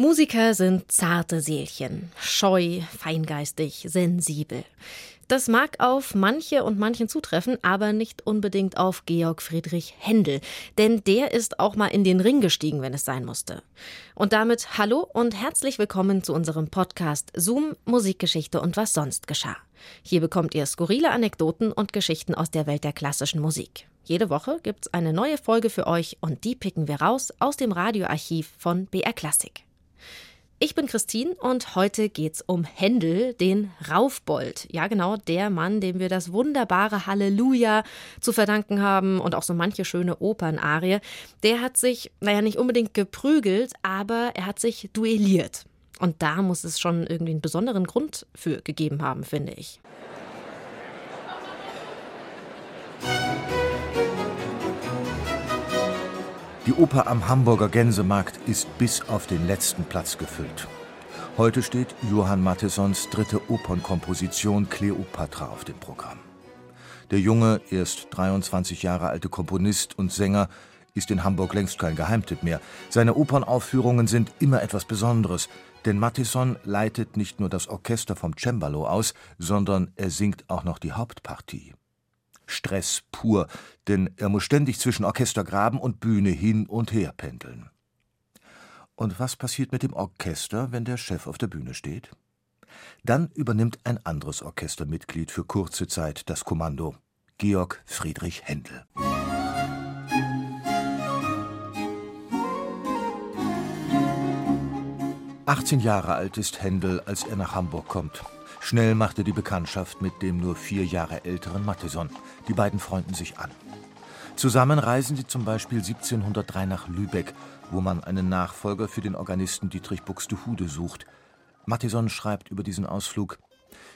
Musiker sind zarte Seelchen, scheu, feingeistig, sensibel. Das mag auf manche und manchen zutreffen, aber nicht unbedingt auf Georg Friedrich Händel, denn der ist auch mal in den Ring gestiegen, wenn es sein musste. Und damit hallo und herzlich willkommen zu unserem Podcast Zoom Musikgeschichte und was sonst geschah. Hier bekommt ihr skurrile Anekdoten und Geschichten aus der Welt der klassischen Musik. Jede Woche gibt's eine neue Folge für euch und die picken wir raus aus dem Radioarchiv von BR Klassik. Ich bin Christine und heute geht's um Händel, den Raufbold. Ja, genau, der Mann, dem wir das wunderbare Halleluja zu verdanken haben und auch so manche schöne Opernarie. Der hat sich, naja, nicht unbedingt geprügelt, aber er hat sich duelliert. Und da muss es schon irgendwie einen besonderen Grund für gegeben haben, finde ich. Die Oper am Hamburger Gänsemarkt ist bis auf den letzten Platz gefüllt. Heute steht Johann Mattessons dritte Opernkomposition Kleopatra auf dem Programm. Der junge, erst 23 Jahre alte Komponist und Sänger ist in Hamburg längst kein Geheimtipp mehr. Seine Opernaufführungen sind immer etwas Besonderes, denn Mattison leitet nicht nur das Orchester vom Cembalo aus, sondern er singt auch noch die Hauptpartie. Stress pur, denn er muss ständig zwischen Orchestergraben und Bühne hin und her pendeln. Und was passiert mit dem Orchester, wenn der Chef auf der Bühne steht? Dann übernimmt ein anderes Orchestermitglied für kurze Zeit das Kommando, Georg Friedrich Händel. 18 Jahre alt ist Händel, als er nach Hamburg kommt. Schnell macht er die Bekanntschaft mit dem nur vier Jahre älteren Matheson. Die beiden freunden sich an. Zusammen reisen sie zum Beispiel 1703 nach Lübeck, wo man einen Nachfolger für den Organisten Dietrich Buxtehude sucht. Matheson schreibt über diesen Ausflug: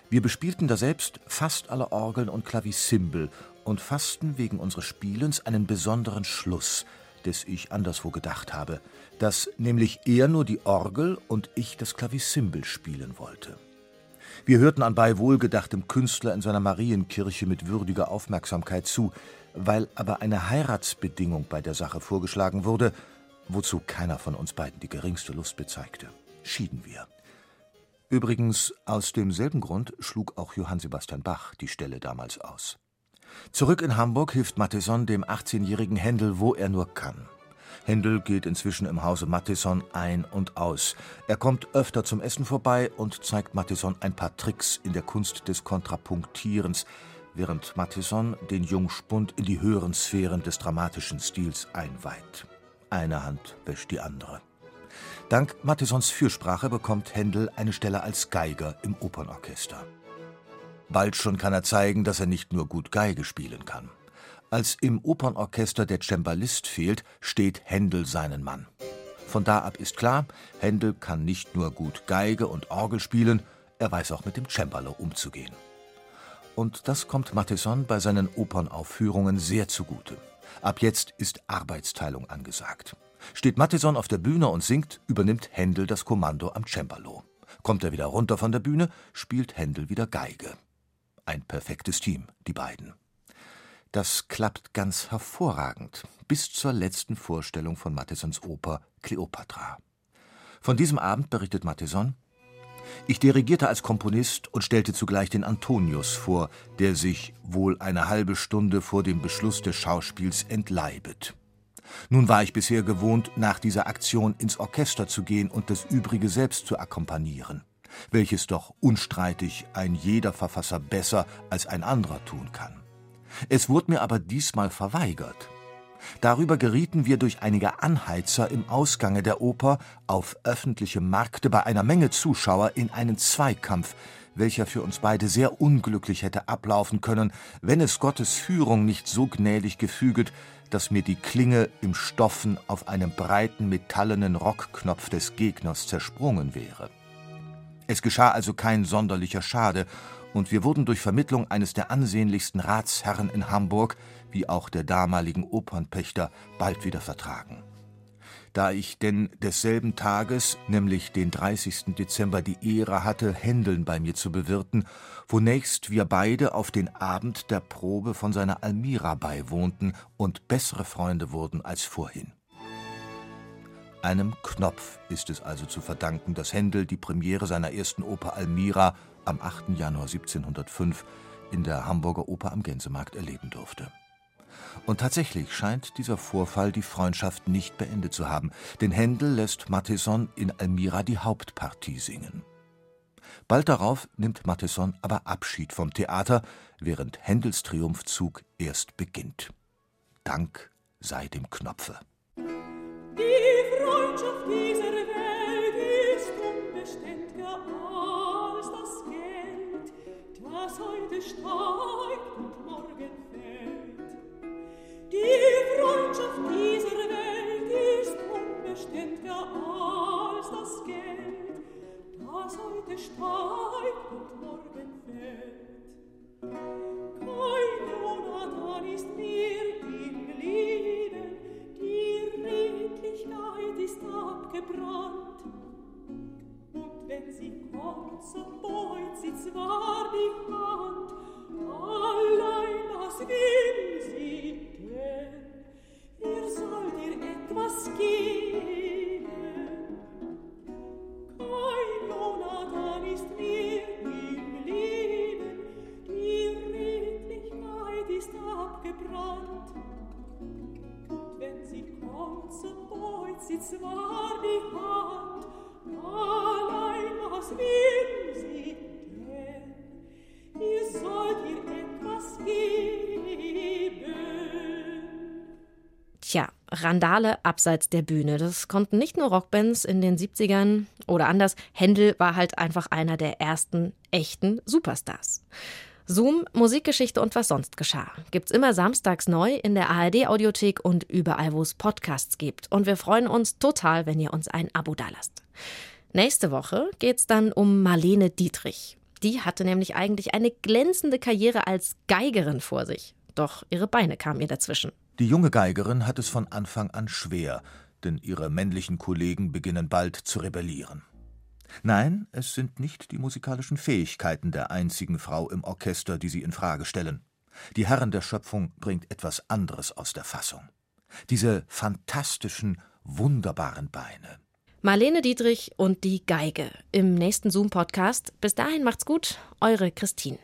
Wir bespielten daselbst fast alle Orgeln und Klavissimbel und fassten wegen unseres Spielens einen besonderen Schluss, des ich anderswo gedacht habe, dass nämlich er nur die Orgel und ich das Klavissimbel spielen wollte. Wir hörten anbei wohlgedachtem Künstler in seiner Marienkirche mit würdiger Aufmerksamkeit zu, weil aber eine Heiratsbedingung bei der Sache vorgeschlagen wurde, wozu keiner von uns beiden die geringste Lust bezeigte, schieden wir. Übrigens, aus demselben Grund schlug auch Johann Sebastian Bach die Stelle damals aus. Zurück in Hamburg hilft Matheson dem 18-jährigen Händel, wo er nur kann. Händel geht inzwischen im Hause Matheson ein und aus. Er kommt öfter zum Essen vorbei und zeigt Matheson ein paar Tricks in der Kunst des Kontrapunktierens, während Matheson den Jungspund in die höheren Sphären des dramatischen Stils einweiht. Eine Hand wäscht die andere. Dank Mathesons Fürsprache bekommt Händel eine Stelle als Geiger im Opernorchester. Bald schon kann er zeigen, dass er nicht nur gut Geige spielen kann. Als im Opernorchester der Cembalist fehlt, steht Händel seinen Mann. Von da ab ist klar, Händel kann nicht nur gut Geige und Orgel spielen, er weiß auch mit dem Cembalo umzugehen. Und das kommt Matheson bei seinen Opernaufführungen sehr zugute. Ab jetzt ist Arbeitsteilung angesagt. Steht Matheson auf der Bühne und singt, übernimmt Händel das Kommando am Cembalo. Kommt er wieder runter von der Bühne, spielt Händel wieder Geige. Ein perfektes Team, die beiden. Das klappt ganz hervorragend bis zur letzten Vorstellung von Mathesons Oper Kleopatra. Von diesem Abend berichtet Matheson: Ich dirigierte als Komponist und stellte zugleich den Antonius vor, der sich wohl eine halbe Stunde vor dem Beschluss des Schauspiels entleibet. Nun war ich bisher gewohnt, nach dieser Aktion ins Orchester zu gehen und das Übrige selbst zu akkompanieren, welches doch unstreitig ein jeder Verfasser besser als ein anderer tun kann. Es wurde mir aber diesmal verweigert. Darüber gerieten wir durch einige Anheizer im Ausgange der Oper auf öffentlichem Markte bei einer Menge Zuschauer in einen Zweikampf, welcher für uns beide sehr unglücklich hätte ablaufen können, wenn es Gottes Führung nicht so gnädig gefüget, dass mir die Klinge im Stoffen auf einem breiten metallenen Rockknopf des Gegners zersprungen wäre. Es geschah also kein sonderlicher Schade, und wir wurden durch Vermittlung eines der ansehnlichsten Ratsherren in Hamburg, wie auch der damaligen Opernpächter, bald wieder vertragen. Da ich denn desselben Tages, nämlich den 30. Dezember, die Ehre hatte, Händeln bei mir zu bewirten, wonächst wir beide auf den Abend der Probe von seiner Almira beiwohnten und bessere Freunde wurden als vorhin. Einem Knopf ist es also zu verdanken, dass Händel die Premiere seiner ersten Oper Almira am 8. Januar 1705 in der Hamburger Oper am Gänsemarkt erleben durfte. Und tatsächlich scheint dieser Vorfall die Freundschaft nicht beendet zu haben, denn Händel lässt Matheson in Almira die Hauptpartie singen. Bald darauf nimmt Matheson aber Abschied vom Theater, während Händels Triumphzug erst beginnt. Dank sei dem Knopfe. als das Geld, das heute steigt und morgen fällt. Kein Jonathan ist mir geblieben, die Redlichkeit ist abgebrannt. Und wenn sie kommt, so beut sie zwar die Hand, allein was will sie denn? Ihr sollt ihr etwas geben, Tja, Randale abseits der Bühne. Das konnten nicht nur Rockbands in den 70ern oder anders. Händel war halt einfach einer der ersten echten Superstars. Zoom, Musikgeschichte und was sonst geschah. Gibt's immer samstags neu in der ARD-Audiothek und überall, wo es Podcasts gibt. Und wir freuen uns total, wenn ihr uns ein Abo dalasst. Nächste Woche geht's dann um Marlene Dietrich. Die hatte nämlich eigentlich eine glänzende Karriere als Geigerin vor sich. Doch ihre Beine kamen ihr dazwischen. Die junge Geigerin hat es von Anfang an schwer, denn ihre männlichen Kollegen beginnen bald zu rebellieren. Nein, es sind nicht die musikalischen Fähigkeiten der einzigen Frau im Orchester, die sie in Frage stellen. Die Herren der Schöpfung bringt etwas anderes aus der Fassung. Diese fantastischen, wunderbaren Beine. Marlene Dietrich und die Geige im nächsten Zoom-Podcast. Bis dahin macht's gut, eure Christine.